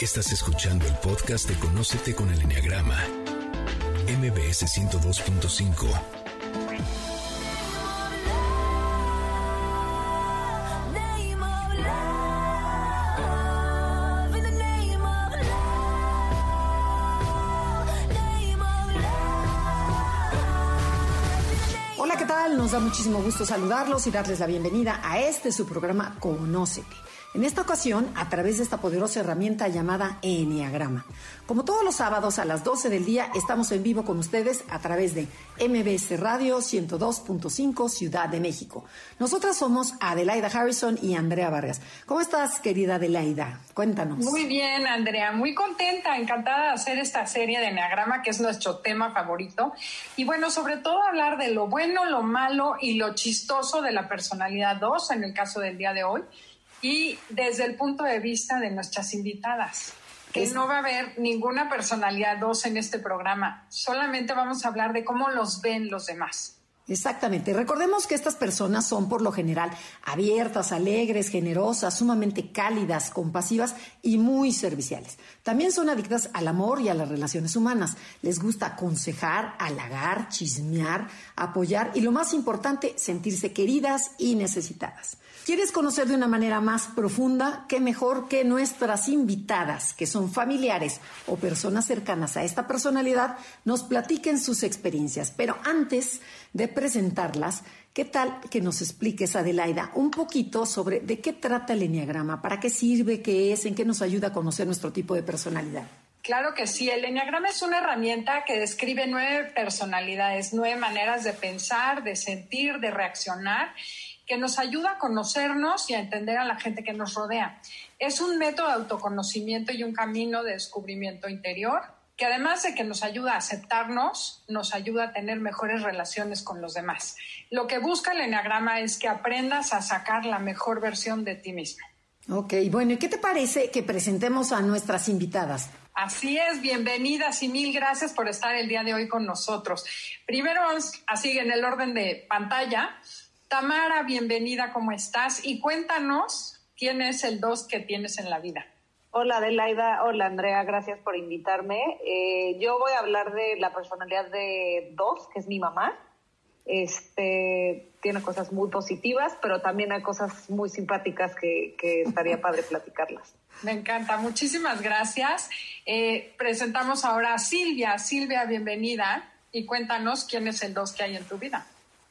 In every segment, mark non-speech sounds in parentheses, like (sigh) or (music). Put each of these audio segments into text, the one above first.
Estás escuchando el podcast de Conócete con el Enneagrama, MBS 102.5. Hola, ¿qué tal? Nos da muchísimo gusto saludarlos y darles la bienvenida a este su programa Conócete. En esta ocasión, a través de esta poderosa herramienta llamada Enneagrama. Como todos los sábados a las 12 del día, estamos en vivo con ustedes a través de MBS Radio 102.5 Ciudad de México. Nosotras somos Adelaida Harrison y Andrea Vargas. ¿Cómo estás, querida Adelaida? Cuéntanos. Muy bien, Andrea. Muy contenta, encantada de hacer esta serie de Enneagrama, que es nuestro tema favorito. Y bueno, sobre todo hablar de lo bueno, lo malo y lo chistoso de la personalidad 2, en el caso del día de hoy y desde el punto de vista de nuestras invitadas, que no va a haber ninguna personalidad dos en este programa, solamente vamos a hablar de cómo los ven los demás. Exactamente. Recordemos que estas personas son por lo general abiertas, alegres, generosas, sumamente cálidas, compasivas y muy serviciales. También son adictas al amor y a las relaciones humanas. Les gusta aconsejar, halagar, chismear, apoyar y lo más importante, sentirse queridas y necesitadas. ¿Quieres conocer de una manera más profunda? ¿Qué mejor que nuestras invitadas, que son familiares o personas cercanas a esta personalidad, nos platiquen sus experiencias? Pero antes de presentarlas, ¿qué tal que nos expliques, Adelaida, un poquito sobre de qué trata el Enneagrama, para qué sirve, qué es, en qué nos ayuda a conocer nuestro tipo de personalidad? Claro que sí, el Enneagrama es una herramienta que describe nueve personalidades, nueve maneras de pensar, de sentir, de reaccionar que nos ayuda a conocernos y a entender a la gente que nos rodea. Es un método de autoconocimiento y un camino de descubrimiento interior que además de que nos ayuda a aceptarnos, nos ayuda a tener mejores relaciones con los demás. Lo que busca el Enneagrama es que aprendas a sacar la mejor versión de ti mismo. Ok, bueno, ¿y qué te parece que presentemos a nuestras invitadas? Así es, bienvenidas y mil gracias por estar el día de hoy con nosotros. Primero, así en el orden de pantalla, Tamara, bienvenida, ¿cómo estás? Y cuéntanos quién es el dos que tienes en la vida. Hola Adelaida, hola Andrea, gracias por invitarme. Eh, yo voy a hablar de la personalidad de dos, que es mi mamá. Este tiene cosas muy positivas, pero también hay cosas muy simpáticas que, estaría (laughs) padre platicarlas. Me encanta, muchísimas gracias. Eh, presentamos ahora a Silvia. Silvia, bienvenida y cuéntanos quién es el dos que hay en tu vida.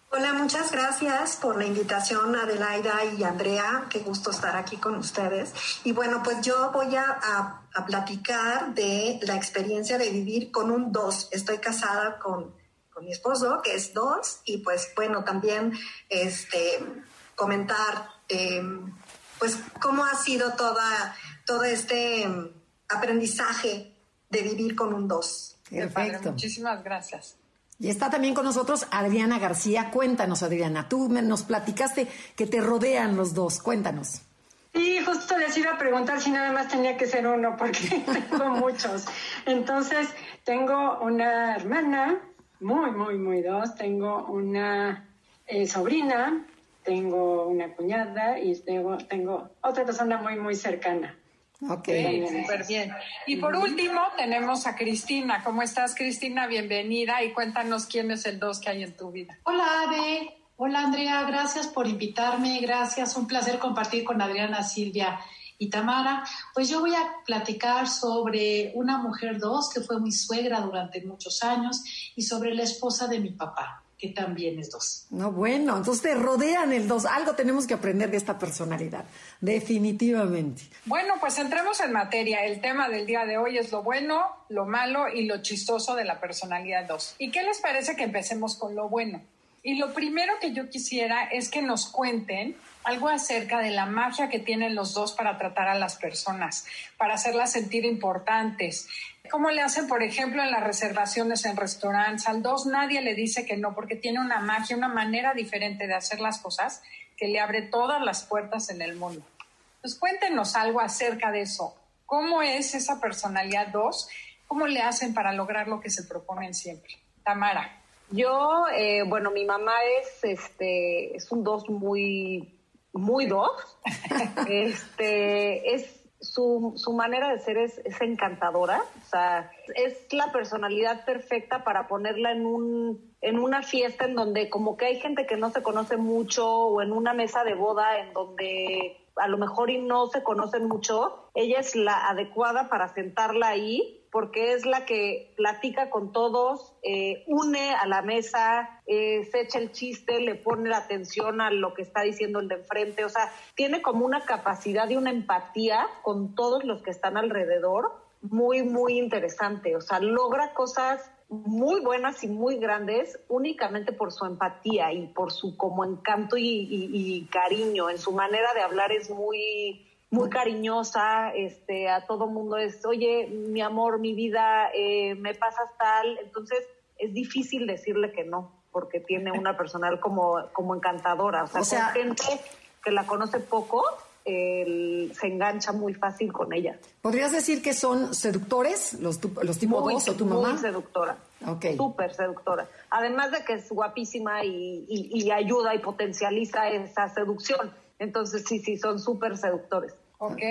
Hola, muchas gracias por la invitación, Adelaida y Andrea. Qué gusto estar aquí con ustedes. Y bueno, pues yo voy a, platicar de la experiencia de vivir con un dos. Estoy casada con, mi esposo, que es dos, y pues bueno, también este, comentar em, pues cómo ha sido toda, todo este em, aprendizaje de vivir con un dos. Perfecto. Muchísimas gracias. Y está también con nosotros Adriana García. Cuéntanos, Adriana, tú nos platicaste que te rodean los dos. Cuéntanos. Sí, justo les iba a preguntar si nada más tenía que ser uno, porque (laughs) tengo muchos. Entonces, tengo una hermana, muy, muy, muy dos. Tengo una eh, sobrina, tengo una cuñada y tengo, tengo otra persona muy, muy cercana. Ok, súper bien. Y por último tenemos a Cristina. ¿Cómo estás, Cristina? Bienvenida y cuéntanos quién es el dos que hay en tu vida. Hola, Ade. Hola, Andrea. Gracias por invitarme. Gracias. Un placer compartir con Adriana, Silvia y Tamara. Pues yo voy a platicar sobre una mujer dos que fue mi suegra durante muchos años y sobre la esposa de mi papá que también es dos. No, bueno, entonces te rodean el dos. Algo tenemos que aprender de esta personalidad, definitivamente. Bueno, pues entremos en materia. El tema del día de hoy es lo bueno, lo malo y lo chistoso de la personalidad dos. ¿Y qué les parece que empecemos con lo bueno? Y lo primero que yo quisiera es que nos cuenten algo acerca de la magia que tienen los dos para tratar a las personas, para hacerlas sentir importantes. ¿Cómo le hacen, por ejemplo, en las reservaciones en restaurantes? Al dos nadie le dice que no, porque tiene una magia, una manera diferente de hacer las cosas que le abre todas las puertas en el mundo. Pues cuéntenos algo acerca de eso. ¿Cómo es esa personalidad dos? ¿Cómo le hacen para lograr lo que se proponen siempre? Tamara. Yo, eh, bueno, mi mamá es, este, es un dos muy, muy dos. (laughs) este, es, su, su manera de ser es, es, encantadora, o sea, es la personalidad perfecta para ponerla en un en una fiesta en donde como que hay gente que no se conoce mucho o en una mesa de boda en donde a lo mejor y no se conocen mucho, ella es la adecuada para sentarla ahí porque es la que platica con todos, eh, une a la mesa, eh, se echa el chiste, le pone la atención a lo que está diciendo el de enfrente, o sea, tiene como una capacidad y una empatía con todos los que están alrededor muy, muy interesante, o sea, logra cosas muy buenas y muy grandes únicamente por su empatía y por su como encanto y cariño. En su manera de hablar es muy muy cariñosa, este, a todo mundo es, oye, mi amor, mi vida, eh, me pasas tal, entonces es difícil decirle que no, porque tiene una personal como, como encantadora, o sea, gente que la conoce poco, se engancha muy fácil con ella. ¿Podrías decir que son seductores, los, los tipo dos o tu mamá? Muy seductora. Okay. Súper seductora. Además de que es guapísima y, y ayuda y potencializa esa seducción entonces, sí, sí, son súper seductores. Ok.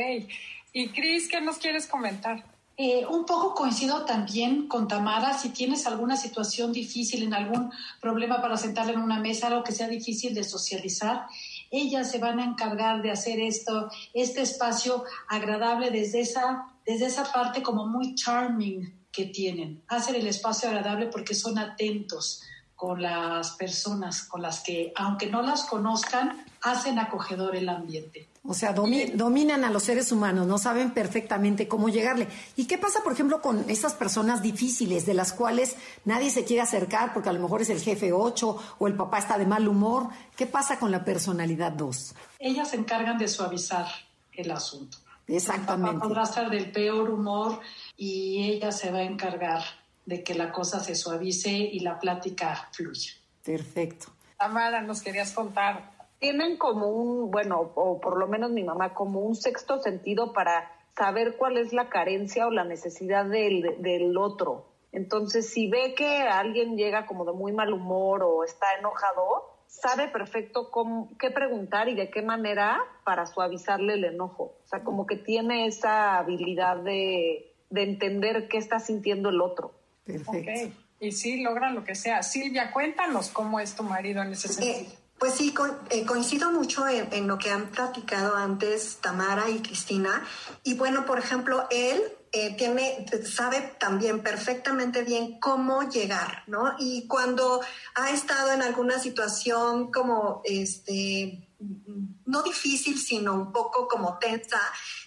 Y Cris, ¿qué nos quieres comentar? Eh, un poco coincido también con Tamara, si tienes alguna situación difícil, en algún problema para sentarla en una mesa, algo que sea difícil de socializar, ellas se van a encargar de hacer esto, este espacio agradable desde esa, desde esa parte como muy charming que tienen. Hacen el espacio agradable porque son atentos con las personas con las que, aunque no las conozcan, hacen acogedor el ambiente. O sea, dominan a los seres humanos, no saben perfectamente cómo llegarle. ¿Y qué pasa, por ejemplo, con esas personas difíciles de las cuales nadie se quiere acercar porque a lo mejor es el jefe 8 o el papá está de mal humor? ¿Qué pasa con la personalidad 2? Ellas se encargan de suavizar el asunto. Exactamente. El papá podrá estar del peor humor y ella se va a encargar de que la cosa se suavice y la plática fluya. Perfecto. Amara, nos querías contar tienen como un, bueno, o por lo menos mi mamá, como un sexto sentido para saber cuál es la carencia o la necesidad del, del otro. Entonces, si ve que alguien llega como de muy mal humor o está enojado, sabe perfecto cómo, qué preguntar y de qué manera para suavizarle el enojo. O sea, como que tiene esa habilidad de, de entender qué está sintiendo el otro. Perfecto. Y sí, logran lo que sea. Silvia, cuéntanos cómo es tu marido en ese eh, sentido. Pues sí, eh, coincido mucho en, lo que han platicado antes Tamara y Cristina. Y bueno, por ejemplo, él eh, tiene, sabe también perfectamente bien cómo llegar, ¿no? Y cuando ha estado en alguna situación como, este, no difícil, sino un poco como tensa,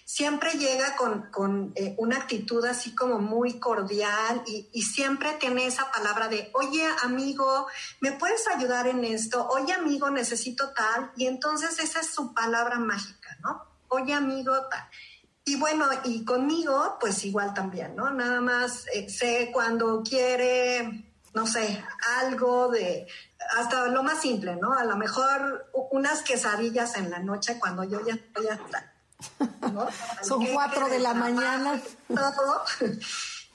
siempre llega con, eh, una actitud así como muy cordial y, siempre tiene esa palabra de, oye amigo, ¿me puedes ayudar en esto? Oye amigo, necesito tal. Y entonces esa es su palabra mágica, ¿no? Oye amigo, tal. Y bueno, y conmigo, pues igual también, ¿no? Nada más eh, sé cuando quiere, no sé, algo de, hasta lo más simple, ¿no? A lo mejor unas quesadillas en la noche cuando yo ya estoy hasta (laughs) Son cuatro de la mañana. (laughs)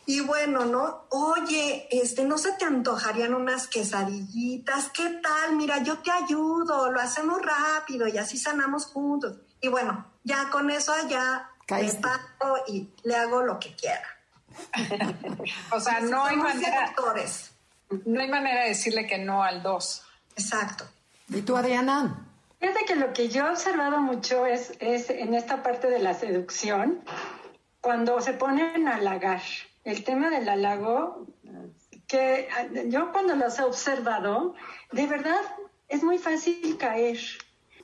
Y bueno, ¿no? Oye, este, ¿no se te antojarían unas quesadillitas? ¿Qué tal? Mira, yo te ayudo, lo hacemos rápido y así sanamos juntos. Y bueno, ya con eso ya me pago y le hago lo que quiera. (laughs) o sea, no hay manera. No hay manera de decirle que no al dos. Exacto. ¿Y tú, Adriana? Fíjate que lo que yo he observado mucho es, es en esta parte de la seducción, cuando se ponen a halagar. El tema del halago, que yo cuando los he observado, de verdad es muy fácil caer.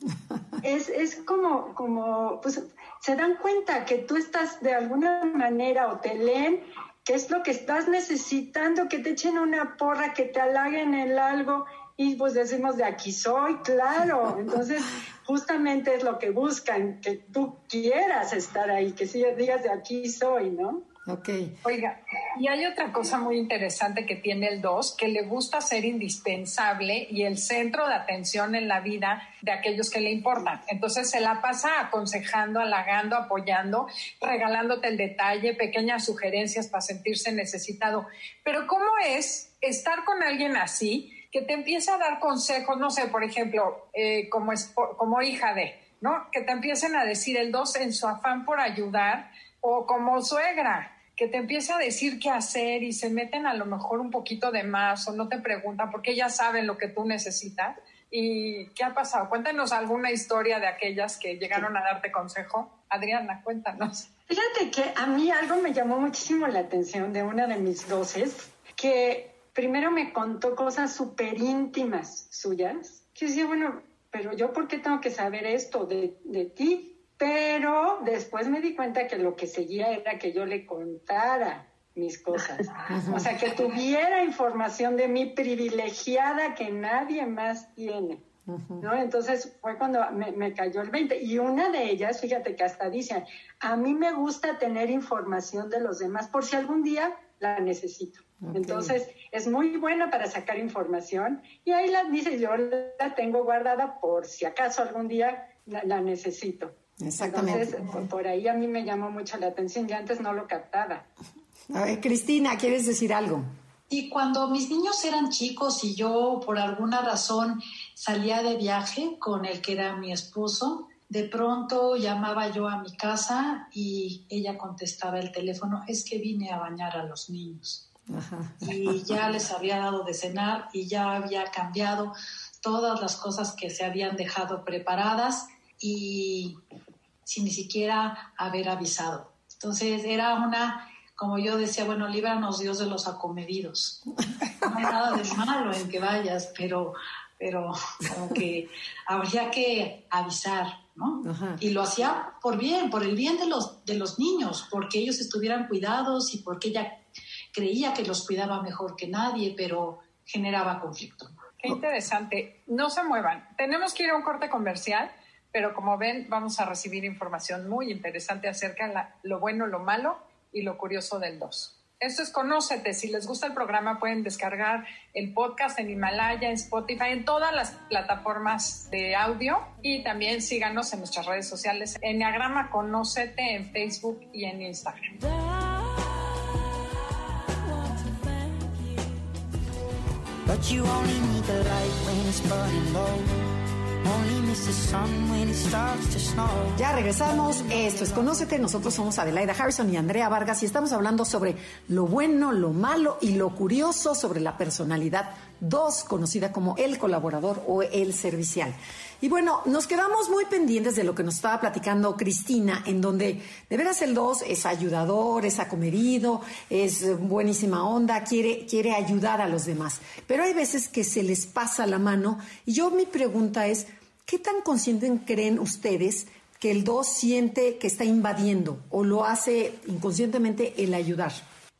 (laughs) Es, es como, como, pues se dan cuenta que tú estás de alguna manera o te leen qué es lo que estás necesitando, que te echen una porra, que te halaguen el algo y pues decimos de aquí soy, claro. (laughs) Entonces, justamente es lo que buscan, que tú quieras estar ahí, que si digas de aquí soy, ¿no? Ok. Oiga, y hay otra cosa muy interesante que tiene el 2, que le gusta ser indispensable y el centro de atención en la vida de aquellos que le importan. Entonces se la pasa aconsejando, halagando, apoyando, regalándote el detalle, pequeñas sugerencias para sentirse necesitado. Pero ¿cómo es estar con alguien así? que te empieza a dar consejos, no sé, por ejemplo, eh, como, como hija de, ¿no? Que te empiecen a decir el dos en su afán por ayudar o como suegra, que te empiece a decir qué hacer y se meten a lo mejor un poquito de más o no te preguntan porque ya saben lo que tú necesitas. ¿Y qué ha pasado? Cuéntanos alguna historia de aquellas que llegaron a darte consejo. Adriana, cuéntanos. Fíjate que a mí algo me llamó muchísimo la atención de una de mis doces, que primero me contó cosas súper íntimas suyas. Yo decía, bueno, pero yo por qué tengo que saber esto de, de ti? Pero después me di cuenta que lo que seguía era que yo le contara mis cosas. (laughs) O sea, que tuviera información de mí privilegiada que nadie más tiene. ¿no? Entonces fue cuando me, cayó el 20. Y una de ellas, fíjate que hasta dicen, a mí me gusta tener información de los demás por si algún día la necesito. Entonces es muy buena para sacar información y ahí la dice, yo la tengo guardada por si acaso algún día la necesito. Exactamente. Entonces, por ahí a mí me llamó mucho la atención, ya antes no lo captaba. A ver, Cristina, ¿quieres decir algo? Y cuando mis niños eran chicos y yo por alguna razón salía de viaje con el que era mi esposo, de pronto llamaba yo a mi casa y ella contestaba el teléfono, es que vine a bañar a los niños. Y ya les había dado de cenar y ya había cambiado todas las cosas que se habían dejado preparadas y sin ni siquiera haber avisado. Entonces era una, como yo decía, bueno, líbranos Dios de los acomedidos. No hay nada de malo en que vayas, pero, pero como que habría que avisar, ¿no? Y lo hacía por bien, por el bien de los, de los niños, porque ellos estuvieran cuidados y porque ella creía que los cuidaba mejor que nadie, pero generaba conflicto. Qué interesante. No se muevan. Tenemos que ir a un corte comercial pero como ven, vamos a recibir información muy interesante acerca de lo bueno, lo malo y lo curioso del 2. Esto es Conócete. Si les gusta el programa, pueden descargar el podcast en Himalaya, en Spotify, en todas las plataformas de audio. Y también síganos en nuestras redes sociales. Enneagrama Conócete en Facebook y en Instagram. Ya regresamos. Esto es Conócete. Nosotros somos Adelaida Harrison y Andrea Vargas y estamos hablando sobre lo bueno, lo malo y lo curioso sobre la personalidad 2, conocida como el colaborador o el servicial. Y bueno, nos quedamos muy pendientes de lo que nos estaba platicando Cristina, en donde de veras el 2 es ayudador, es acomedido, es buenísima onda, quiere, quiere ayudar a los demás. Pero hay veces que se les pasa la mano y yo mi pregunta es, ¿qué tan conscientes creen ustedes que el 2 siente que está invadiendo o lo hace inconscientemente el ayudar?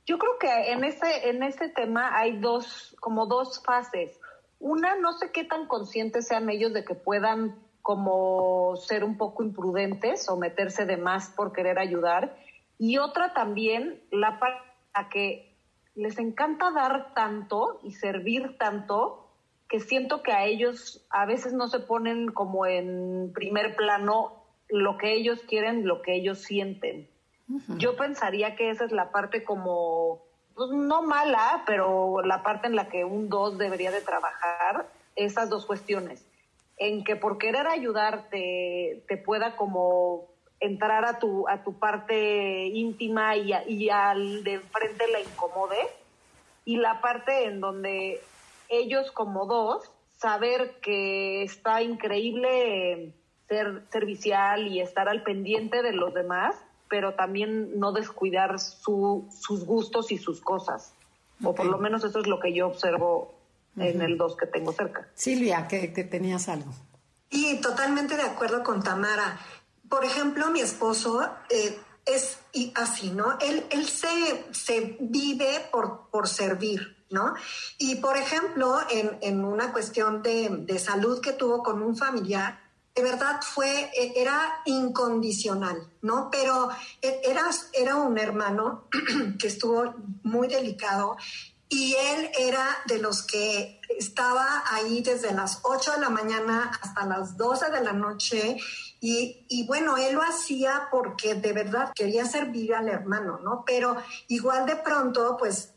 Yo creo que en este, en este tema hay dos, como dos fases. Una, no sé qué tan conscientes sean ellos de que puedan como ser un poco imprudentes o meterse de más por querer ayudar. Y otra también, la parte a que les encanta dar tanto y servir tanto que siento que a ellos a veces no se ponen como en primer plano lo que ellos quieren, lo que ellos sienten. Yo pensaría que esa es la parte como pues, no mala, pero la parte en la que un dos debería de trabajar, esas dos cuestiones. En que por querer ayudarte te pueda como entrar a tu, a tu parte íntima y, y al de enfrente la incomode. Y la parte en donde ellos como dos, saber que está increíble ser servicial y estar al pendiente de los demás, pero también no descuidar sus gustos y sus cosas. O por lo menos eso es lo que yo observo en el 2 que tengo cerca. Silvia, que, tenías algo. Y totalmente de acuerdo con Tamara. Por ejemplo, mi esposo eh, es así, ¿no? Él, él se, se vive por, por servir, ¿no? Y por ejemplo, en, en una cuestión de, de, salud que tuvo con un familiar, de verdad fue, e, era incondicional, ¿no? Pero e, era, era un hermano (clears throat) que estuvo muy delicado y él era de los que estaba ahí desde las 8 de la mañana hasta las 12 de la noche y, y, bueno, él lo hacía porque de verdad quería servir al hermano, ¿no? Pero igual de pronto, pues,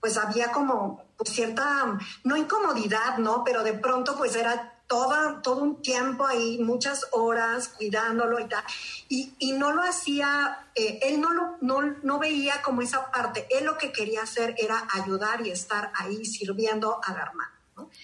pues había como pues, cierta, no incomodidad, ¿no? Pero de pronto pues era todo, todo un tiempo ahí, muchas horas cuidándolo y tal. Y, y no lo hacía, eh, él no, lo, no, no veía como esa parte. Él lo que quería hacer era ayudar y estar ahí sirviendo a la hermana.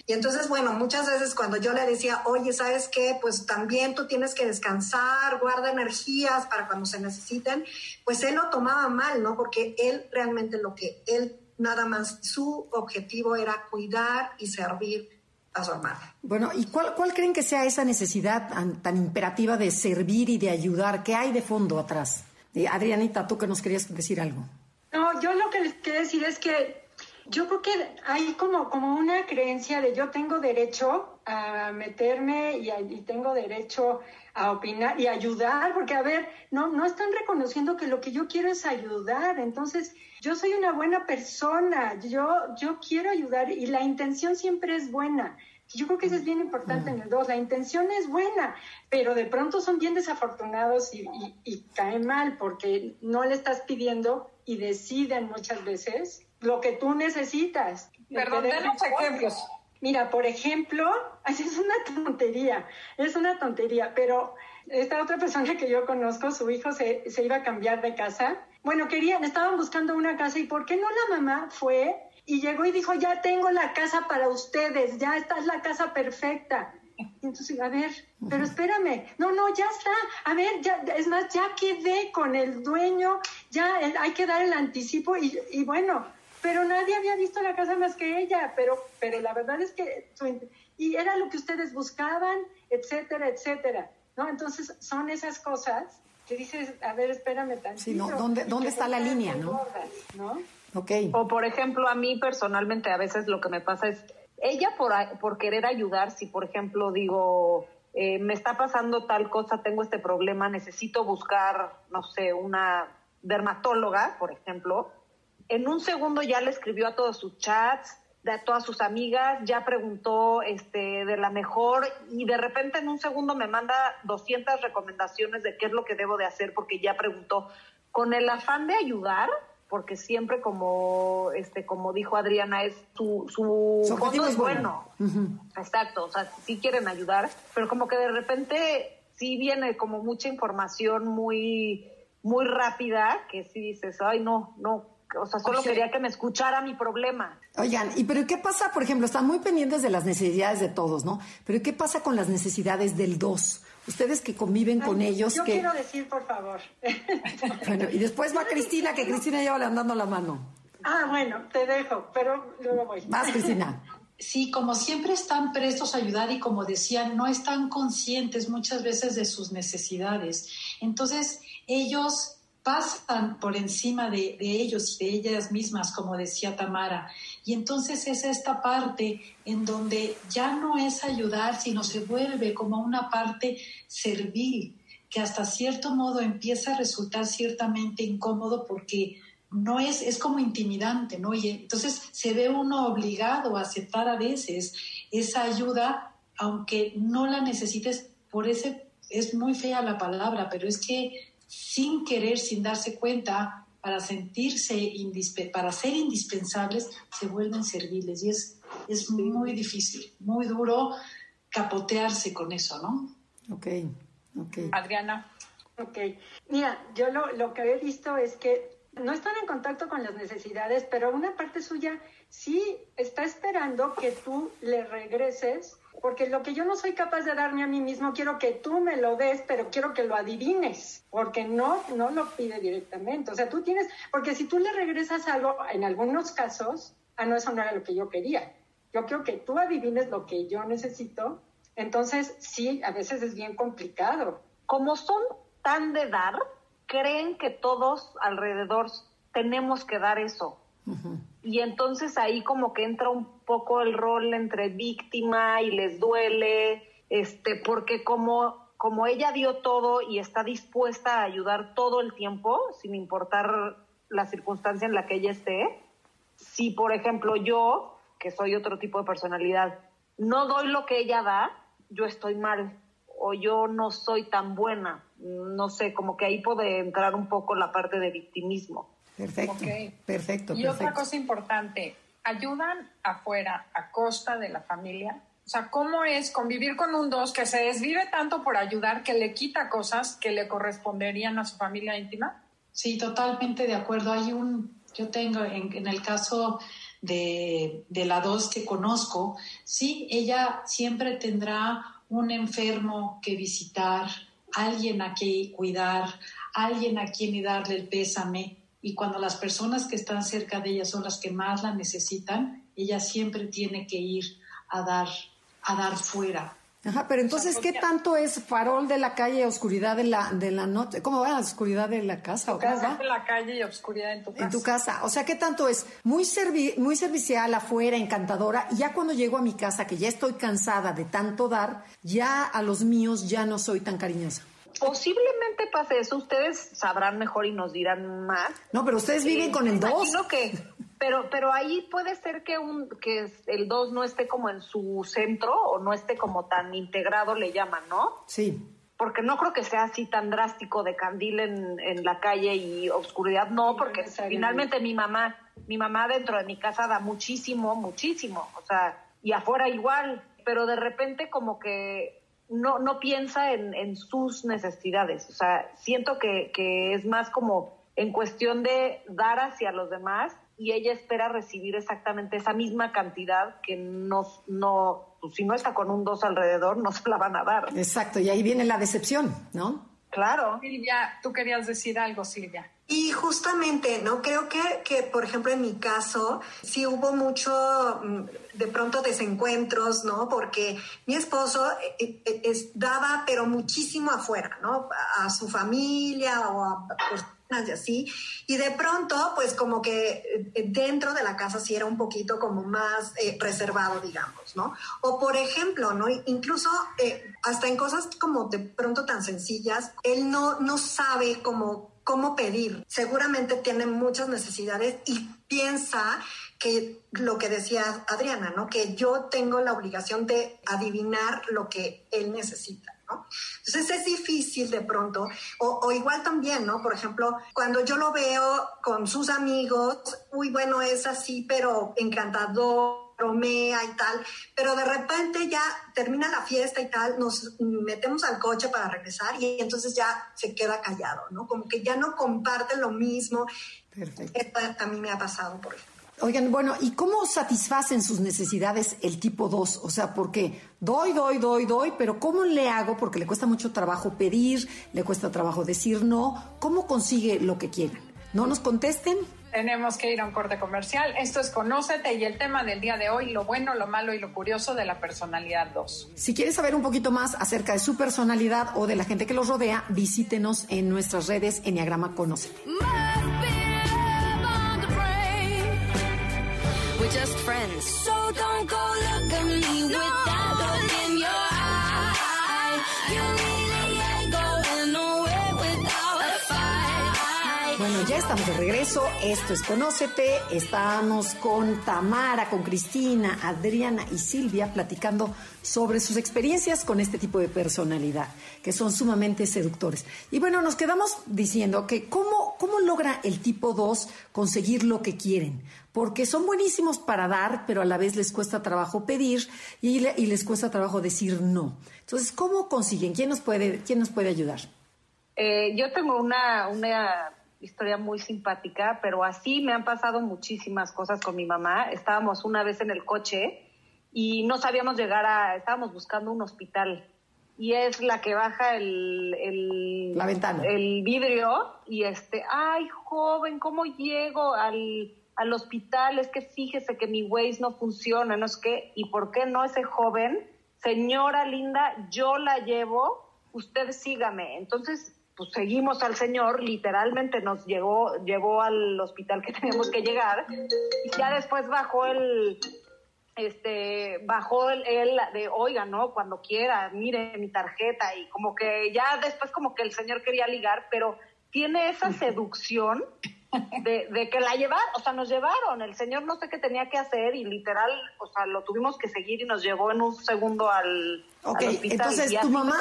Y entonces, bueno, muchas veces cuando yo le decía, oye, ¿sabes qué? Pues también tú tienes que descansar, guarda energías para cuando se necesiten, pues él lo tomaba mal, ¿no? Porque él realmente lo que él nada más, su objetivo era cuidar y servir a su hermana. Bueno, ¿y cuál, cuál creen que sea esa necesidad tan, tan, imperativa de servir y de ayudar? ¿Qué hay de fondo atrás? Eh, Adrianita, tú que nos querías decir algo. No, yo lo que les quiero decir es que yo creo que hay como, como una creencia de yo tengo derecho a meterme y, y, tengo derecho a opinar y ayudar, porque a ver, no, no están reconociendo que lo que yo quiero es ayudar. Entonces, yo soy una buena persona, yo, yo quiero ayudar y la intención siempre es buena. Yo creo que eso es bien importante en el 2. La intención es buena, pero de pronto son bien desafortunados y, y, y caen mal porque no le estás pidiendo y deciden muchas veces lo que tú necesitas. Perdón, den los ejemplos. Mira, por ejemplo, (laughs) es una tontería, es una tontería, pero esta otra persona que yo conozco, su hijo se, se iba a cambiar de casa. Bueno, querían, estaban buscando una casa y ¿por qué no la mamá fue y llegó y dijo, ya tengo la casa para ustedes, ya esta es la casa perfecta? Entonces, a ver, pero espérame, no, no, ya está, a ver, ya, es más, ya quedé con el dueño, ya hay que dar el anticipo y, y bueno, pero nadie había visto la casa más que ella, pero, pero la verdad es que, y era lo que ustedes buscaban, etcétera, etcétera, ¿no? Entonces son esas cosas que dices, a ver, espérame tantito. Sí, no, ¿dónde, dónde está la línea, no? ¿no? Okay. O por ejemplo, a mí personalmente a veces lo que me pasa es, ella por, por querer ayudar, si por ejemplo digo, eh, me está pasando tal cosa, tengo este problema, necesito buscar, no sé, una dermatóloga, por ejemplo, en un segundo ya le escribió a todos sus chats, a todas sus amigas, ya preguntó este, de la mejor y de repente en un segundo me manda 200 recomendaciones de qué es lo que debo de hacer porque ya preguntó con el afán de ayudar, porque siempre como este como dijo Adriana es su su, su fondo es bueno, bueno. Uh -huh. exacto o sea sí quieren ayudar pero como que de repente sí viene como mucha información muy muy rápida que sí dices ay no no o sea, solo o sea, quería que me escuchara mi problema. Oigan, ¿y pero qué pasa, por ejemplo, están muy pendientes de las necesidades de todos, ¿no? Pero ¿qué pasa con las necesidades del dos? Ustedes que conviven Ay, con ellos. Yo que... quiero decir, por favor. (laughs) bueno, y después va Cristina, que Cristina lleva dando la mano. Ah, bueno, te dejo, pero luego voy. Más, Cristina. (laughs) Sí, como siempre están prestos a ayudar y como decían, no están conscientes muchas veces de sus necesidades. Entonces, ellos pasan por encima de, de, ellos de ellas mismas, como decía Tamara. Y entonces es esta parte en donde ya no es ayudar, sino se vuelve como una parte servil, que hasta cierto modo empieza a resultar ciertamente incómodo porque no es, es como intimidante, ¿no? Y entonces se ve uno obligado a aceptar a veces esa ayuda, aunque no la necesites por ese, es muy fea la palabra, pero es que sin querer, sin darse cuenta, para sentirse, para ser indispensables, se vuelven serviles. Y es, es muy difícil, muy duro capotearse con eso, ¿no? Ok, ok. Adriana. Ok. Mira, yo lo, lo que he visto es que no están en contacto con las necesidades, pero una parte suya sí está esperando que tú le regreses porque lo que yo no soy capaz de darme a mí mismo, quiero que tú me lo des, pero quiero que lo adivines, porque no, no lo pide directamente. O sea, tú tienes, porque si tú le regresas algo, en algunos casos, ah, no, eso no era lo que yo quería. Yo quiero que tú adivines lo que yo necesito. Entonces, sí, a veces es bien complicado. Como son tan de dar, creen que todos alrededor tenemos que dar eso. Uh -huh. Y entonces ahí como que entra un poco el rol entre víctima y les duele, este, porque como, como ella dio todo y está dispuesta a ayudar todo el tiempo, sin importar la circunstancia en la que ella esté, si por ejemplo yo, que soy otro tipo de personalidad, no doy lo que ella da, yo estoy mal o yo no soy tan buena, no sé, como que ahí puede entrar un poco la parte de victimismo. Perfecto, okay. perfecto. Y perfecto. otra cosa importante, ayudan afuera a costa de la familia. O sea, ¿cómo es convivir con un dos que se desvive tanto por ayudar que le quita cosas que le corresponderían a su familia íntima? Sí, totalmente de acuerdo. Hay un, yo tengo en, en el caso de, de, la dos que conozco, sí, ella siempre tendrá un enfermo que visitar, alguien a quien cuidar, alguien a quien darle el pésame. Y cuando las personas que están cerca de ella son las que más la necesitan, ella siempre tiene que ir a dar a dar fuera. Ajá, pero entonces, ¿qué tanto es farol de la calle, oscuridad de la, de la noche? ¿Cómo va? ¿Oscuridad de la casa? ¿o casa de la calle y oscuridad en tu casa. En tu casa. O sea, ¿qué tanto es? Muy, servi muy servicial afuera, encantadora. Y ya cuando llego a mi casa, que ya estoy cansada de tanto dar, ya a los míos ya no soy tan cariñosa. Posiblemente pase eso. Ustedes sabrán mejor y nos dirán más. No, pero ustedes viven con el 2. Imagino que pero, pero ahí puede ser que, un, que el 2 no esté como en su centro o no esté como tan integrado, le llaman, ¿no? Sí. Porque no creo que sea así tan drástico de candil en, en la calle y oscuridad, no, porque finalmente mi mamá, mi mamá dentro de mi casa da muchísimo, muchísimo, o sea, y afuera igual, pero de repente como que no, no piensa en, en sus necesidades, o sea, siento que, que es más como en cuestión de dar hacia los demás y ella espera recibir exactamente esa misma cantidad que no, no pues, si no está con un dos alrededor, no (laughs) se la van a dar. Exacto, y ahí viene la decepción, ¿no? Claro. Silvia, tú querías decir algo, Silvia. Y justamente, ¿no? Creo que, que, por ejemplo, en mi caso, sí hubo mucho, mm, de pronto, desencuentros, ¿no? Porque mi esposo eh, eh, es, daba, pero muchísimo afuera, ¿no? A su familia o a y así. Y de pronto, pues como que eh, dentro de la casa sí era un poquito como más eh, reservado, digamos, ¿no? O por ejemplo, ¿no? Incluso eh, hasta en cosas como de pronto tan sencillas, él no, no sabe cómo, cómo pedir. Seguramente tiene muchas necesidades y piensa que lo que decía Adriana, ¿no? Que yo tengo la obligación de adivinar lo que él necesita. Entonces es difícil de pronto, o, igual también, ¿no? Por ejemplo, cuando yo lo veo con sus amigos, uy, bueno, es así, pero encantador, bromea y tal, pero de repente ya termina la fiesta y tal, nos metemos al coche para regresar y entonces ya se queda callado, ¿no? Como que ya no comparte lo mismo. Perfecto. a mí me ha pasado, por ejemplo. Oigan, bueno, ¿y cómo satisfacen sus necesidades el tipo 2? O sea, porque doy, doy, doy, doy, pero ¿cómo le hago? Porque le cuesta mucho trabajo pedir, le cuesta trabajo decir no. ¿Cómo consigue lo que quieran? ¿No nos contesten? Tenemos que ir a un corte comercial. Esto es Conócete y el tema del día de hoy, lo bueno, lo malo y lo curioso de la personalidad 2. Si quieres saber un poquito más acerca de su personalidad o de la gente que los rodea, visítenos en nuestras redes Enneagrama Conócete. Just friends. So don't go look estamos de regreso. Esto es Conócete. Estamos con Tamara, con Cristina, Adriana y Silvia platicando sobre sus experiencias con este tipo de personalidad, que son sumamente seductores. Y bueno, nos quedamos diciendo que cómo, cómo logra el tipo 2 conseguir lo que quieren, porque son buenísimos para dar, pero a la vez les cuesta trabajo pedir y, les cuesta trabajo decir no. Entonces, ¿cómo consiguen? ¿Quién nos puede, quién nos puede ayudar? Eh, yo tengo una, una historia muy simpática, pero así me han pasado muchísimas cosas con mi mamá. Estábamos una vez en el coche y no sabíamos llegar a, estábamos buscando un hospital y es la que baja el, el, la ventana. el vidrio y este, ay joven, ¿cómo llego al, al hospital? Es que fíjese que mi Waze no funciona, no es que, ¿y por qué no ese joven? Señora linda, yo la llevo, usted sígame. Entonces, pues seguimos al señor, literalmente nos llegó, llevó al hospital que (laughs) teníamos que llegar, y ya después bajó el, este, bajó él, de, oiga, ¿no? Cuando quiera, mire mi tarjeta y como que ya después como que el señor quería ligar, pero tiene esa seducción de, de, que la llevaron, o sea, nos llevaron, el señor no sé qué tenía que hacer y literal, o sea, lo tuvimos que seguir y nos llevó en un segundo al, Ok, entonces tu mamá,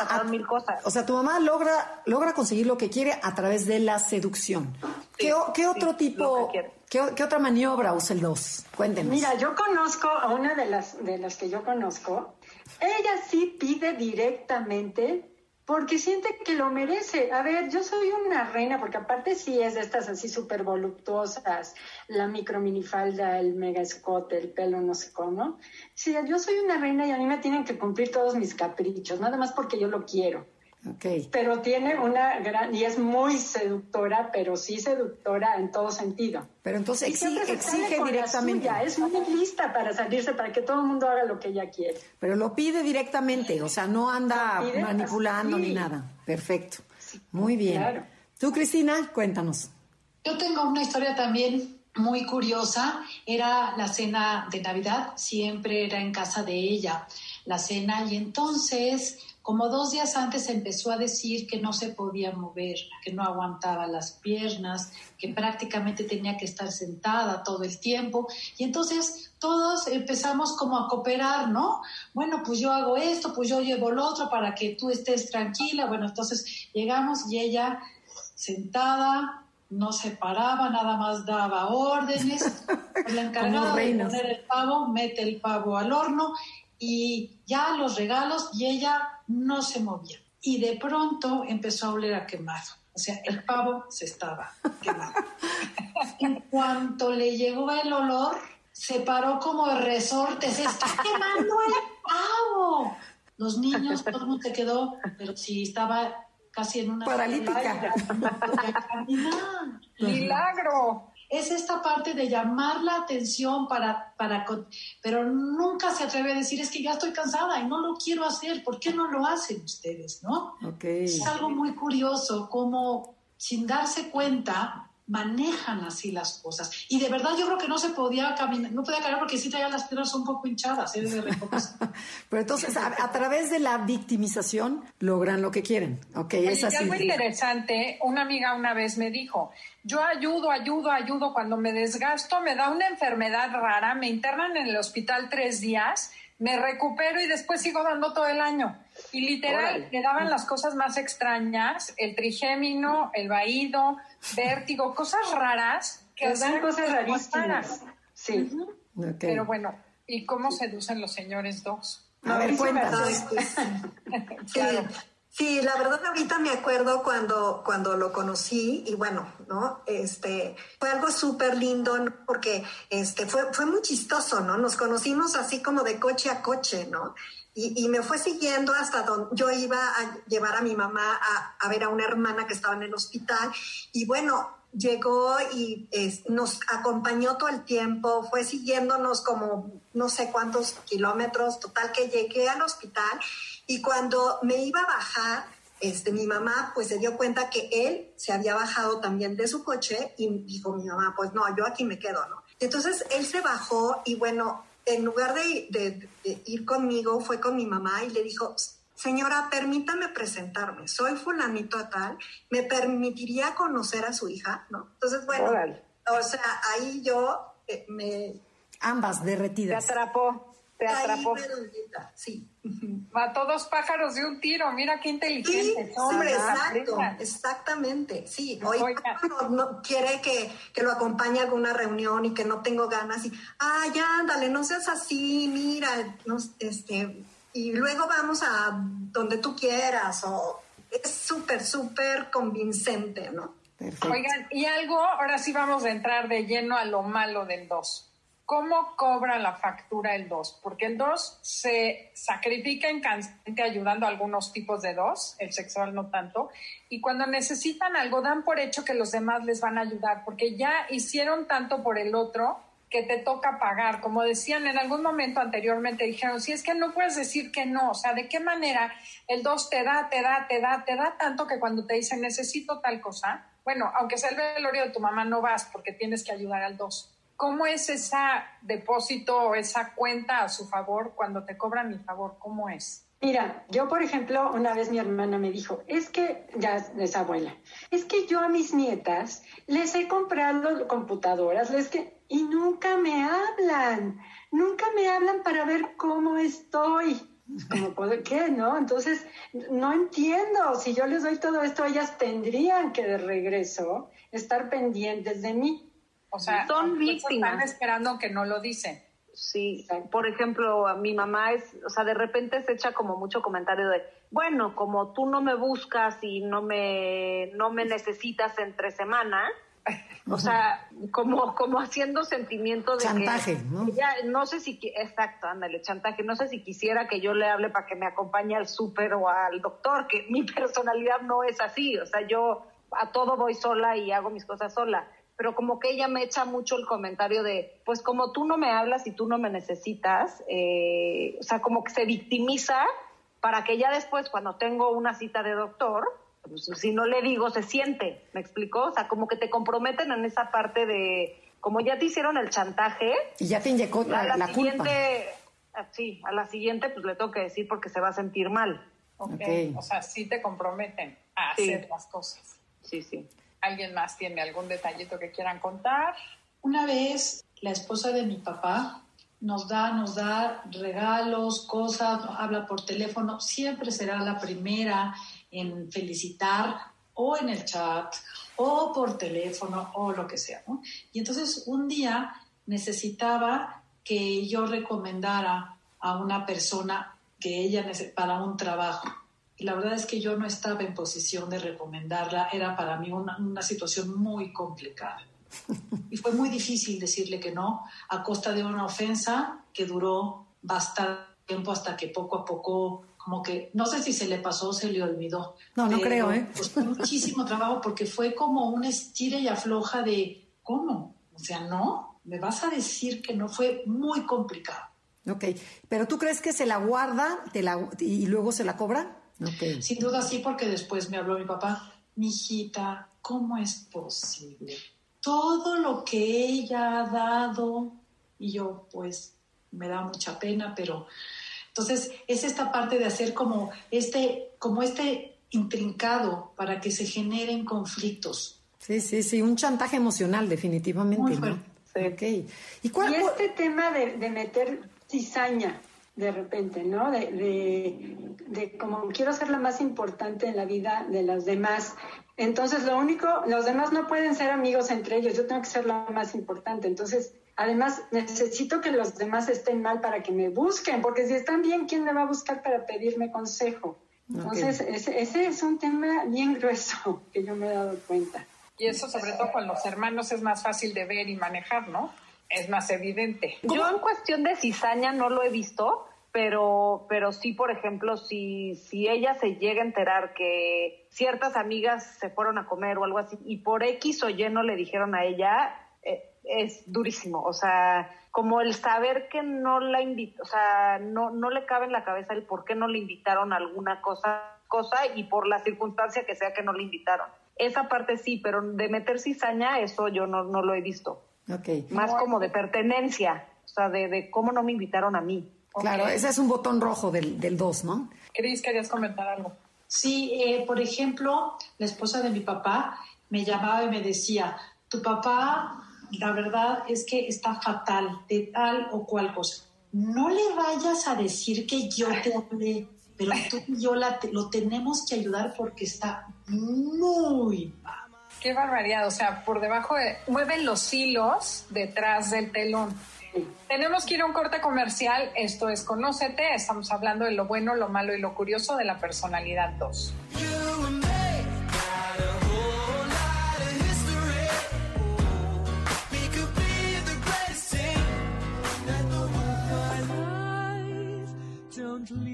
o sea, tu mamá logra, logra conseguir lo que quiere a través de la seducción. ¿Qué, otro tipo, qué, otra maniobra usa el 2? Cuéntenos. Mira, yo conozco a una de las, de las que yo conozco, Ella sí pide directamente porque siente que lo merece. A ver, yo soy una reina, porque aparte sí es de estas así súper voluptuosas, la micro minifalda, el mega escote, el pelo no sé cómo. Sí, yo soy una reina y a mí me tienen que cumplir todos mis caprichos, nada más porque yo lo quiero. Okay. Pero tiene una gran, y es muy seductora, pero sí seductora en todo sentido. Pero entonces exige, exige directamente. es muy lista para salirse, para que todo el mundo haga lo que ella quiere. Pero lo pide directamente, o sea, no anda manipulando ni nada. Perfecto. Muy bien. Tú, Cristina, cuéntanos. Yo tengo una historia también muy curiosa. Era la cena de Navidad, siempre era en casa de ella la cena y entonces como dos días antes empezó a decir que no se podía mover, que no aguantaba las piernas, que prácticamente tenía que estar sentada todo el tiempo. Y entonces todos empezamos como a cooperar, ¿no? Bueno, pues yo hago esto, pues yo llevo lo otro para que tú estés tranquila. Bueno, entonces llegamos y ella sentada, no se paraba, nada más daba órdenes. (laughs) La encargada de poner el pavo, mete el pavo al horno y ya los regalos y ella no se movía. Y de pronto empezó a oler a quemado. O sea, el pavo se estaba quemando. (laughs) en cuanto le llegó el olor, se paró como de resorte. Se está quemando el pavo. Los niños, todo el mundo se quedó, pero sí estaba casi en una... Paralítica. Milagro es esta parte de llamar la atención para, para, pero nunca se atreve a decir, es que ya estoy cansada y no lo quiero hacer, ¿por qué no lo hacen ustedes, no? Es algo muy curioso, como sin darse cuenta, manejan así las cosas. Y de verdad yo creo que no se podía caminar, no podía caminar porque sí traía las piernas un poco hinchadas. ¿eh? (laughs) Pero entonces, a, través de la victimización, logran lo que quieren. Ok, es así. algo interesante, una amiga una vez me dijo, yo ayudo, ayudo, ayudo, cuando me desgasto, me da una enfermedad rara, me internan en el hospital tres días, me recupero y después sigo dando todo el año. Y literal, le daban las cosas más extrañas, el trigémino, el vaído, vértigo, cosas raras. Que dan cosas rarísimas. Sí. Pero bueno, ¿y cómo seducen los señores dos? A, ver, cuéntanos. (laughs) Sí, la verdad ahorita me acuerdo cuando, cuando lo conocí y bueno, ¿no? Este, fue algo súper lindo porque este, fue, fue muy chistoso, ¿no? Nos conocimos así como de coche a coche, ¿no? Y, me fue siguiendo hasta donde yo iba a llevar a mi mamá a, ver a una hermana que estaba en el hospital. Y bueno, llegó y nos acompañó todo el tiempo, fue siguiéndonos como no sé cuántos kilómetros, total que llegué al hospital y cuando me iba a bajar, este, mi mamá pues se dio cuenta que él se había bajado también de su coche y dijo mi mamá, pues no, yo aquí me quedo, ¿no? Entonces él se bajó y bueno, en lugar de, ir conmigo, fue con mi mamá y le dijo, señora, permítame presentarme, soy fulanito tal, ¿me permitiría conocer a su hija? ¿No? Entonces, bueno, o sea, ahí yo eh, me... Ambas derretidas. Te atrapó te atrapó. sí. Mató dos pájaros de un tiro, mira qué inteligente. Sí, hombre, exacto, exactamente, sí. Hoy no, quiere que, que, lo acompañe a alguna reunión y que no tengo ganas y, ya, ándale, no seas así, mira, no, este, y luego vamos a donde tú quieras, o es súper, súper convincente, ¿no? Oigan, y algo, ahora sí vamos a entrar de lleno a lo malo del 2 ¿Cómo cobra la factura el 2? Porque el 2 se sacrifica en ayudando a algunos tipos de 2, el sexual no tanto, y cuando necesitan algo dan por hecho que los demás les van a ayudar, porque ya hicieron tanto por el otro que te toca pagar. Como decían en algún momento anteriormente, dijeron, si es que no puedes decir que no, o sea, ¿de qué manera el 2 te da, te da, te da, te da tanto que cuando te dicen necesito tal cosa, bueno, aunque sea el velorio de tu mamá, no vas porque tienes que ayudar al 2. ¿Cómo es ese depósito o esa cuenta a su favor cuando te cobran mi favor? ¿Cómo es? Mira, yo por ejemplo, una vez mi hermana me dijo, es que, ya es abuela, es que yo a mis nietas les he comprado computadoras, les que, y nunca me hablan, nunca me hablan para ver cómo estoy. Como, ¿qué? ¿No? Entonces, no entiendo, si yo les doy todo esto, ellas tendrían que de regreso estar pendientes de mí. O sea, son víctimas. Están esperando que no lo dicen. Sí, por ejemplo, mi mamá es, o sea, de repente se echa como mucho comentario de, bueno, como tú no me buscas y no me, no me necesitas entre semana, o sea, (laughs) como, como haciendo sentimiento de chantaje, ¿no? Ya, no sé si, exacto, ándale, chantaje, no sé si quisiera que yo le hable para que me acompañe al súper o al doctor, que mi (laughs) personalidad no es así, o sea, yo a todo voy sola y hago mis cosas sola pero como que ella me echa mucho el comentario de, pues como tú no me hablas y tú no me necesitas, eh, o sea, como que se victimiza para que ya después, cuando tengo una cita de doctor, pues, si no le digo, se siente, ¿me explicó? O sea, como que te comprometen en esa parte de, como ya te hicieron el chantaje. Y ya te inyecó la, la, siguiente, ah, Sí, a la siguiente pues le tengo que decir porque se va a sentir mal. Okay. O sea, sí te comprometen a hacer las cosas. Sí, sí. ¿Alguien más tiene algún detallito que quieran contar? Una vez la esposa de mi papá nos da, nos da regalos, cosas, habla por teléfono, siempre será la primera en felicitar o en el chat o por teléfono o lo que sea. Y entonces un día necesitaba que yo recomendara a una persona que ella para un trabajo la verdad es que yo no estaba en posición de recomendarla, era para mí una, una situación muy complicada. (laughs) Y fue muy difícil decirle que no, a costa de una ofensa que duró bastante tiempo hasta que poco a poco, como que, no sé si se le pasó o se le olvidó. No, no creo, ¿eh? Pues muchísimo trabajo porque fue como un estira y afloja de, ¿cómo? O sea, no, me vas a decir que no fue muy complicado. Ok, pero ¿tú crees que se la guarda y luego se la cobra? Sin duda sí, porque después me habló mi papá, mi hijita, ¿cómo es posible? Todo lo que ella ha dado, y yo pues me da mucha pena, pero entonces es esta parte de hacer como este, como este intrincado para que se generen conflictos. Sí, sí, sí, un chantaje emocional definitivamente. Muy fuerte. Okay. ¿Y, cuál, y este tema de, de meter cizaña, de repente, ¿no? De, de, de, como quiero ser la más importante en la vida de los demás. Entonces, lo único, los demás no pueden ser amigos entre ellos, yo tengo que ser la más importante. Entonces, además, necesito que los demás estén mal para que me busquen, porque si están bien, ¿quién me va a buscar para pedirme consejo? Entonces, ese, ese es un tema bien grueso (laughs) que yo me he dado cuenta. Y eso, sobre todo con los hermanos, es más fácil de ver y manejar, ¿no? es más evidente. Yo en cuestión de cizaña no lo he visto, pero, pero sí, por ejemplo, si, si ella se llega a enterar que ciertas amigas se fueron a comer o algo así y por X o Y no le dijeron a ella, eh, es durísimo. O sea, como el saber que no la invitó, o sea, no, no le cabe en la cabeza el por qué no le invitaron a alguna cosa, cosa y por la circunstancia que sea que no le invitaron. Esa parte sí, pero de meter cizaña, eso yo no, no lo he visto. Más como de pertenencia, o sea, de, cómo no me invitaron a mí. Claro, ese es un botón rojo del, del 2, ¿no? Cris, querías comentar algo. Sí, eh, por ejemplo, la esposa de mi papá me llamaba y me decía, tu papá, la verdad es que está fatal de tal o cual cosa. No le vayas a decir que yo te hablé, pero tú y yo la lo tenemos que ayudar porque está muy mal. Qué barbaridad, o sea, por debajo de, mueven los hilos detrás del telón. Tenemos que ir a un corte comercial, esto es Conócete, estamos hablando de lo bueno, lo malo y lo curioso de la personalidad 2. Ya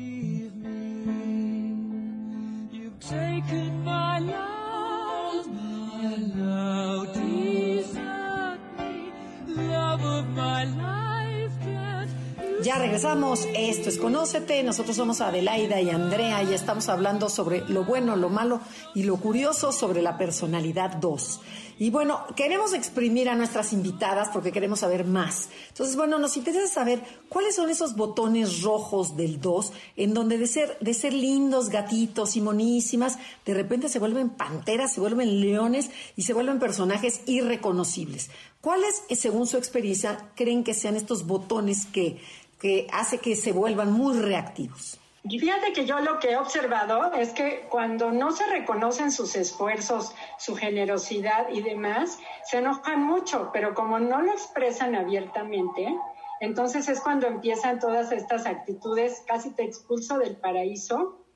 regresamos, esto es Conócete, nosotros somos Adelaida y Andrea y estamos hablando sobre lo bueno, lo malo y lo curioso sobre la personalidad 2. Y bueno, queremos exprimir a nuestras invitadas porque queremos saber más. Entonces, bueno, nos interesa saber cuáles son esos botones rojos del 2 en donde de ser, de ser lindos, gatitos y monísimas, de repente se vuelven panteras, se vuelven leones y se vuelven personajes irreconocibles. ¿Cuáles, según su experiencia, creen que sean estos botones que que hace que se vuelvan muy reactivos. Y fíjate que yo lo que he observado es que cuando no se reconocen sus esfuerzos, su generosidad y demás, se enojan mucho, pero como no lo expresan abiertamente, Entonces es cuando empiezan todas estas actitudes, casi te expulso del paraíso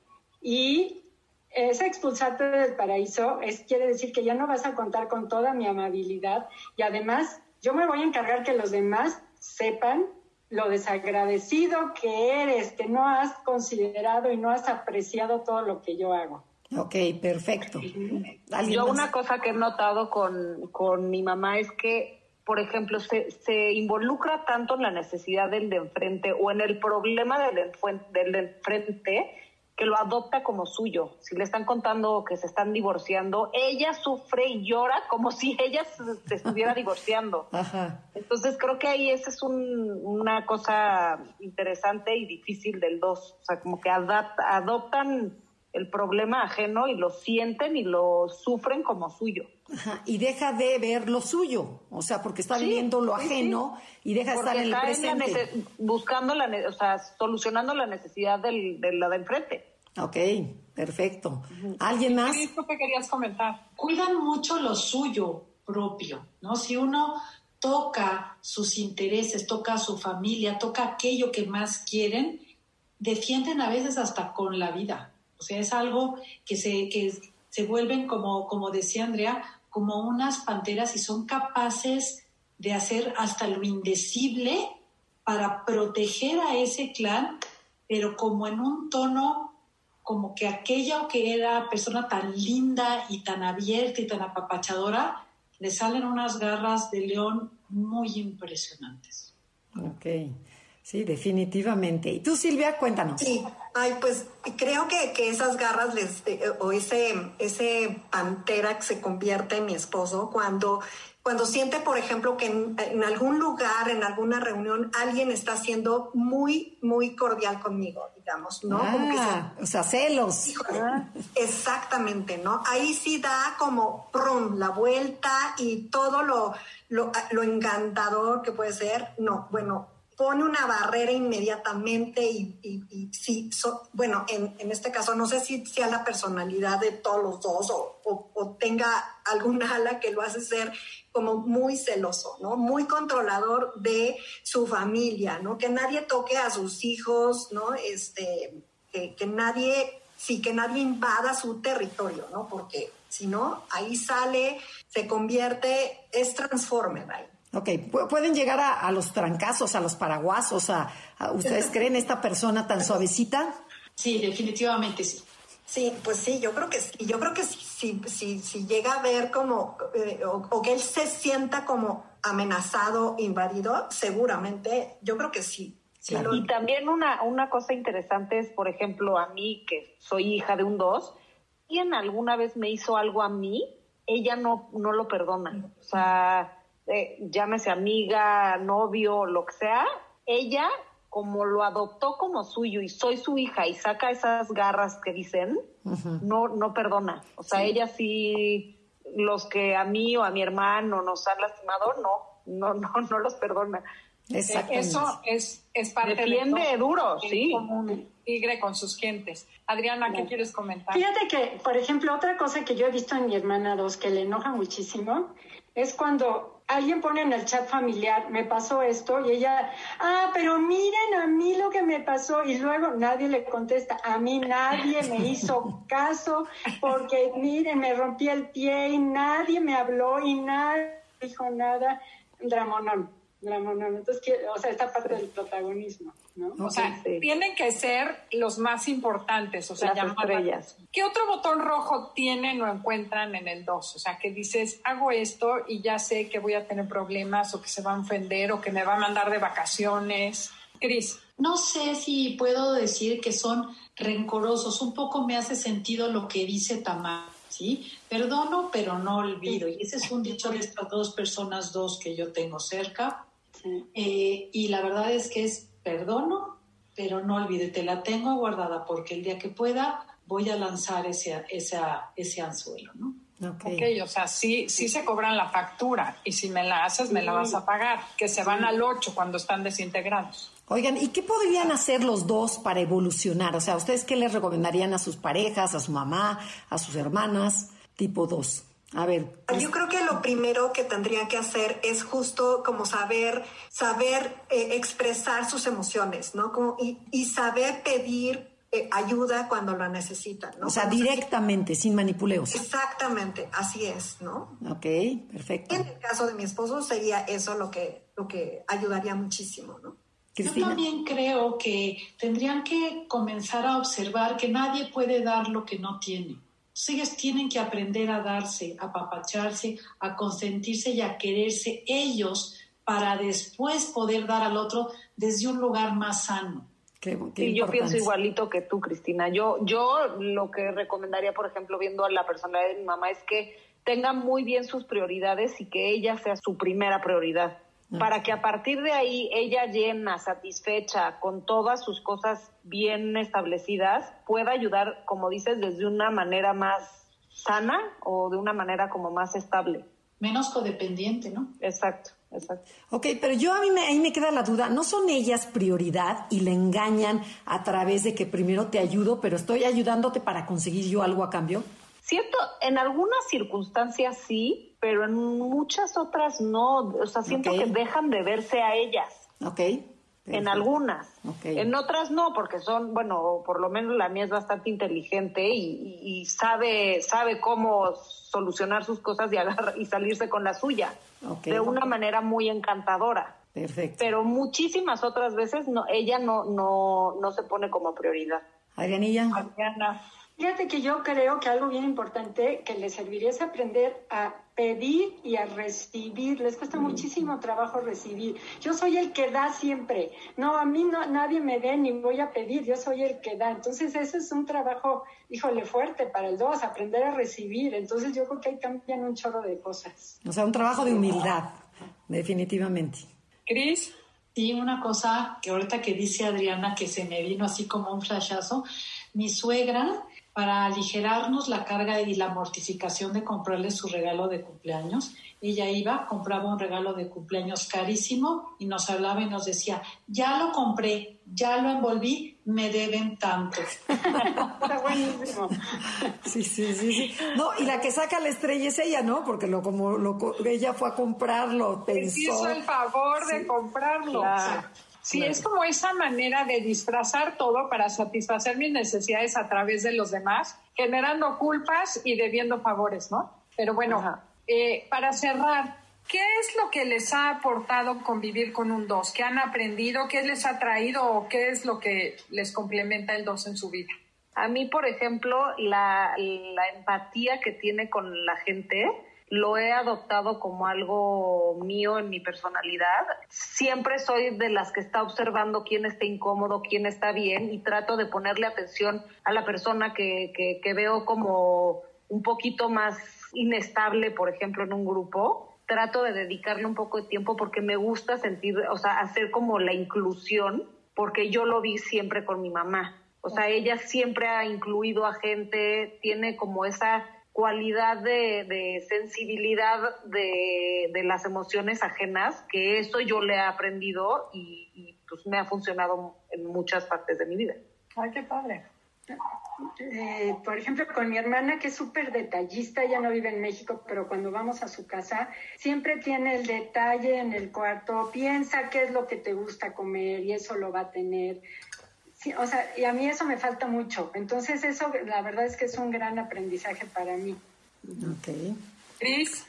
y ese expulsarte del paraíso es, quiere decir que ya no vas a contar con toda mi amabilidad y además yo me voy a encargar que los demás sepan lo desagradecido que eres, que no has considerado y no has apreciado todo lo que yo hago. Ok, perfecto. Yo una cosa que he notado con, con mi mamá es que por ejemplo, se, se, involucra tanto en la necesidad del de enfrente o en el problema del de, del de enfrente que lo adopta como suyo. Si le están contando que se están divorciando, ella sufre y llora como si (laughs) ella se, estuviera divorciando. Entonces creo que ahí esa es un, una cosa interesante y difícil del dos. O sea, como que adoptan el problema ajeno y lo sienten y lo sufren como suyo. Y deja de ver lo suyo, o sea, porque está viviendo lo ajeno y deja de estar en el presente. buscando, la, o sea, solucionando la necesidad del, de la de enfrente. Ok, perfecto. ¿Alguien más? ¿Qué querías comentar? Cuidan mucho lo suyo propio, ¿no? Si uno toca sus intereses, toca a su familia, toca aquello que más quieren, defienden a veces hasta con la vida. Sea, es algo que se, que se vuelven, como, como decía Andrea, como unas panteras y son capaces de hacer hasta lo indecible para proteger a ese clan, pero como en un tono como que aquella que era persona tan linda y tan abierta y tan apapachadora, le salen unas garras de león muy impresionantes. Ok. Sí, definitivamente. ¿Y tú, Silvia, cuéntanos? Sí, ay, pues creo que, que esas garras les, eh, o ese, ese pantera que se convierte en mi esposo cuando cuando siente, por ejemplo, que en, algún lugar, en alguna reunión, alguien está siendo muy, muy cordial conmigo, digamos, ¿no? Ah, o sea, celos. exactamente, ¿no? Ahí sí da como, prum, la vuelta y todo lo, lo, lo encantador que puede ser. No, bueno, pone una barrera inmediatamente y, y, sí, bueno, en, en, este caso no sé si sea la personalidad de todos los dos o, o, tenga algún ala que lo hace ser como muy celoso, ¿no? Muy controlador de su familia, ¿no? Que nadie toque a sus hijos, ¿no? Este, que, que nadie, sí, que nadie invada su territorio, ¿no? Porque si no, ahí sale, se convierte, es transformer ahí. Ok, pueden llegar a, los trancazos, a los paraguasos, a, ¿ustedes (laughs) creen esta persona tan suavecita? Sí, definitivamente sí. Sí, pues sí, yo creo que sí. Yo creo que si, si, si llega a ver como, eh, o, que él se sienta como amenazado, invadido, seguramente, yo creo que sí. Y también una, una cosa interesante es, por ejemplo, a mí, que soy hija de un dos, quien alguna vez me hizo algo a mí, ella no, no lo perdona. O sea eh, llámese amiga, novio, lo que sea, ella como lo adoptó como suyo y soy su hija y saca esas garras que dicen, no, no perdona. O sea, ella sí, los que a mí o a mi hermano nos han lastimado, no, no, no, (laughs) no los perdona. Eso es, es parte Defiende de duro, sí. Como un tigre con sus gentes. Adriana, ¿qué quieres comentar? Fíjate que, por ejemplo, otra cosa que yo he visto en mi hermana dos que le enoja muchísimo es cuando alguien pone en el chat familiar, me pasó esto, y ella, ah, pero miren a mí lo que me pasó, y luego nadie le contesta, a mí nadie me hizo caso, porque miren, me rompí el pie y nadie me habló y nadie dijo nada, dramonón. Entonces, o sea, esta parte del protagonismo, ¿no? O sea, tienen que ser los más importantes, o sea, las estrellas. ¿Qué otro botón rojo tienen o encuentran en el 2? O sea, que dices, hago esto y ya sé que voy a tener problemas o que se va a ofender o que me va a mandar de vacaciones. Cris. No sé si puedo decir que son rencorosos. Un poco me hace sentido lo que dice Tamar. ¿sí? Perdono, pero no olvido. Y ese es un dicho de estas dos personas, dos que yo tengo cerca. Eh, y la verdad es que es perdono, pero no olvide, te la tengo guardada porque el día que pueda voy a lanzar ese, ese anzuelo, ¿no? Okay. ok, o sea, sí, sí se cobran la factura y si me la haces, me la vas a pagar, que se van al 8 cuando están desintegrados. Oigan, ¿y qué podrían hacer los dos para evolucionar? O sea, ¿ustedes qué les recomendarían a sus parejas, a su mamá, a sus hermanas, tipo 2? A ver. Yo creo que lo primero que tendría que hacer es justo como saber, saber eh, expresar sus emociones, ¿no? Como, y, y saber pedir eh, ayuda cuando la necesitan, ¿no? O sea, directamente, sin manipuleos. Exactamente, así es, ¿no? Ok, perfecto. En el caso de mi esposo sería eso lo que, lo que ayudaría muchísimo, ¿no? Yo también creo que tendrían que comenzar a observar que nadie puede dar lo que no tiene. Ellos tienen que aprender a darse, a papacharse, a consentirse y a quererse ellos para después poder dar al otro desde un lugar más sano. y yo pienso igualito que tú, Cristina. Yo, yo lo que recomendaría, por ejemplo, viendo a la personalidad de mi mamá, es que tenga muy bien sus prioridades y que ella sea su primera prioridad para que a partir de ahí ella llena, satisfecha, con todas sus cosas bien establecidas, pueda ayudar, como dices, desde una manera más sana o de una manera como más estable. Menos codependiente, ¿no? Exacto. Exacto. Ok, pero yo a mí me, ahí me queda la duda, ¿no son ellas prioridad y le engañan a través de que primero te ayudo, pero estoy ayudándote para conseguir yo algo a cambio? Cierto, en algunas circunstancias sí, pero en muchas otras no. O sea, siento que dejan de verse a ellas. Ok. En algunas. En otras no, porque son, bueno, por lo menos la mía es bastante inteligente y, sabe, sabe cómo solucionar sus cosas y, agarrar, y salirse con la suya. De una manera muy encantadora. Perfecto. Pero muchísimas otras veces no, ella no, no, no se pone como prioridad. Adrianilla. Adriana. Fíjate que yo creo que algo bien importante que les serviría es aprender a pedir y a recibir. Les cuesta muchísimo trabajo recibir. Yo soy el que da siempre. No, a mí no, nadie me dé ni voy a pedir. Yo soy el que da. Entonces, ese es un trabajo, híjole, fuerte para el dos, aprender a recibir. Entonces, yo creo que ahí cambian un chorro de cosas. O sea, un trabajo de humildad, definitivamente. Cris. Sí, una cosa que ahorita que dice Adriana que se me vino así como un flashazo, mi suegra para aligerarnos la carga y la mortificación de comprarle su regalo de cumpleaños. Ella iba, compraba un regalo de cumpleaños carísimo y nos hablaba y nos decía, ya lo compré, ya lo envolví, me deben tanto. Está buenísimo. Sí, sí, sí, sí. No, y la que saca la estrella es ella, ¿no? Porque lo como lo, ella fue a comprarlo, pensó. Hizo el favor de comprarlo. Sí, es como esa manera de disfrazar todo para satisfacer mis necesidades a través de los demás, generando culpas y debiendo favores, ¿no? Pero bueno, eh, para cerrar, ¿qué es lo que les ha aportado convivir con un dos? ¿Qué han aprendido? ¿Qué les ha traído o qué es lo que les complementa el dos en su vida? A mí, por ejemplo, la, la empatía que tiene con la gente lo he adoptado como algo mío en mi personalidad. Siempre soy de las que está observando quién está incómodo, quién está bien y trato de ponerle atención a la persona que, que, veo como un poquito más inestable, por ejemplo, en un grupo. Trato de dedicarle un poco de tiempo porque me gusta sentir, o sea, hacer como la inclusión, porque yo lo vi siempre con mi mamá. O sea, ella siempre ha incluido a gente, tiene como esa cualidad de, sensibilidad de, las emociones ajenas, que eso yo le he aprendido y, pues me ha funcionado en muchas partes de mi vida. Ay, qué padre. Eh, por ejemplo, con mi hermana, que es súper detallista, ella no vive en México, pero cuando vamos a su casa, siempre tiene el detalle en el cuarto, piensa qué es lo que te gusta comer y eso lo va a tener o sea, y a mí eso me falta mucho. Entonces eso, la verdad es que es un gran aprendizaje para mí. Ok. Cris.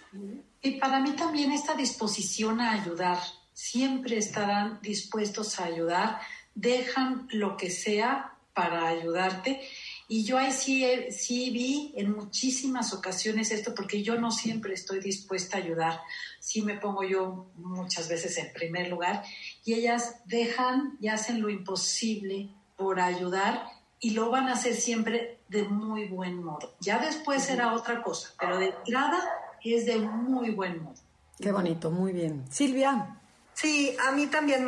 Y para mí también esta disposición a ayudar. Siempre estarán dispuestos a ayudar, dejan lo que sea para ayudarte. Y yo ahí sí, sí vi en muchísimas ocasiones esto, porque yo no siempre estoy dispuesta a ayudar. Sí me pongo yo muchas veces en primer lugar y ellas dejan y hacen lo imposible por ayudar y lo van a hacer siempre de muy buen modo. Ya después será otra cosa, pero de entrada es de muy buen modo. Qué bonito, muy bien. Silvia. Sí, a mí también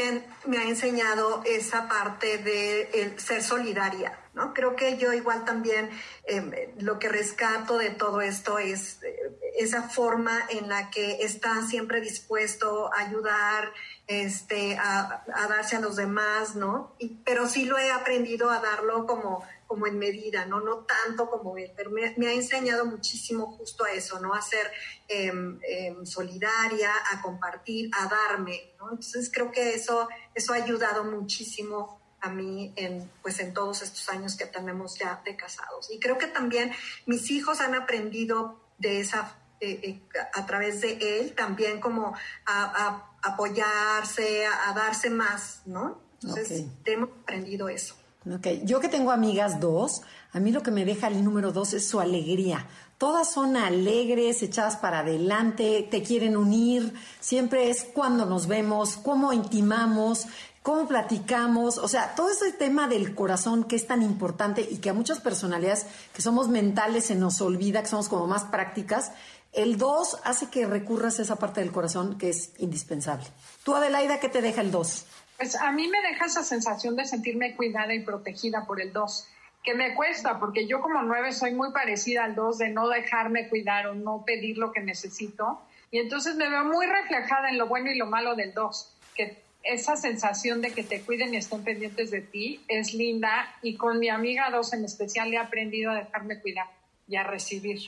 me, ha enseñado esa parte de ser solidaria, ¿no? Creo que yo igual también em, lo que rescato de todo esto es eh, esa forma en la que está siempre dispuesto a ayudar, este, a, darse a los demás, ¿no? pero sí lo he aprendido a darlo como como en medida, ¿no? No tanto como él, pero me, ha enseñado muchísimo justo a eso, ¿no? A ser em, em, solidaria, a compartir, a darme, ¿no? Entonces creo que eso, eso ha ayudado muchísimo a mí en, pues en todos estos años que tenemos ya de casados. Y creo que también mis hijos han aprendido de esa, eh, eh, a través de él, también como a, apoyarse, a, darse más, ¿no? Entonces, hemos aprendido eso. Okay. Yo que tengo amigas dos, a mí lo que me deja el número dos es su alegría. Todas son alegres, echadas para adelante, te quieren unir, siempre es cuando nos vemos, cómo intimamos, cómo platicamos, o sea, todo ese tema del corazón que es tan importante y que a muchas personalidades que somos mentales se nos olvida, que somos como más prácticas, el 2 hace que recurras a esa parte del corazón que es indispensable. Tú, Adelaida, ¿qué te deja el 2? Pues a mí me deja esa sensación de sentirme cuidada y protegida por el 2, que me cuesta, porque yo como 9 soy muy parecida al 2 de no dejarme cuidar o no pedir lo que necesito. Y entonces me veo muy reflejada en lo bueno y lo malo del 2, que esa sensación de que te cuiden y estén pendientes de ti es linda y con mi amiga dos en especial he aprendido a dejarme cuidar y a recibir,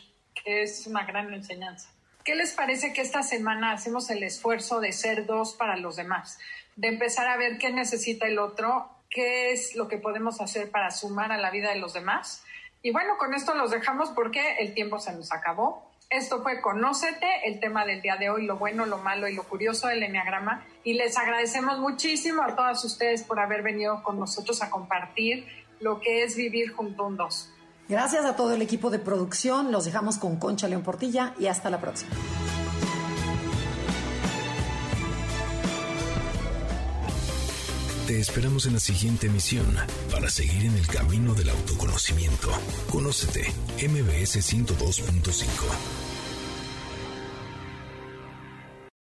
que es una gran enseñanza. ¿Qué les parece que esta semana hacemos el esfuerzo de ser dos para los demás? De empezar a ver qué necesita el otro, qué es lo que podemos hacer para sumar a la vida de los demás. Y bueno, con esto los dejamos porque el tiempo se nos acabó. Esto fue Conócete, el tema del día de hoy, lo bueno, lo malo y lo curioso del Enneagrama. Y les agradecemos muchísimo a todas ustedes por haber venido con nosotros a compartir lo que es vivir junto a un dos. Gracias a todo el equipo de producción. Los dejamos con Concha León Portilla y hasta la próxima. Te esperamos en la siguiente emisión para seguir en el camino del autoconocimiento. Conócete, MBS 102.5.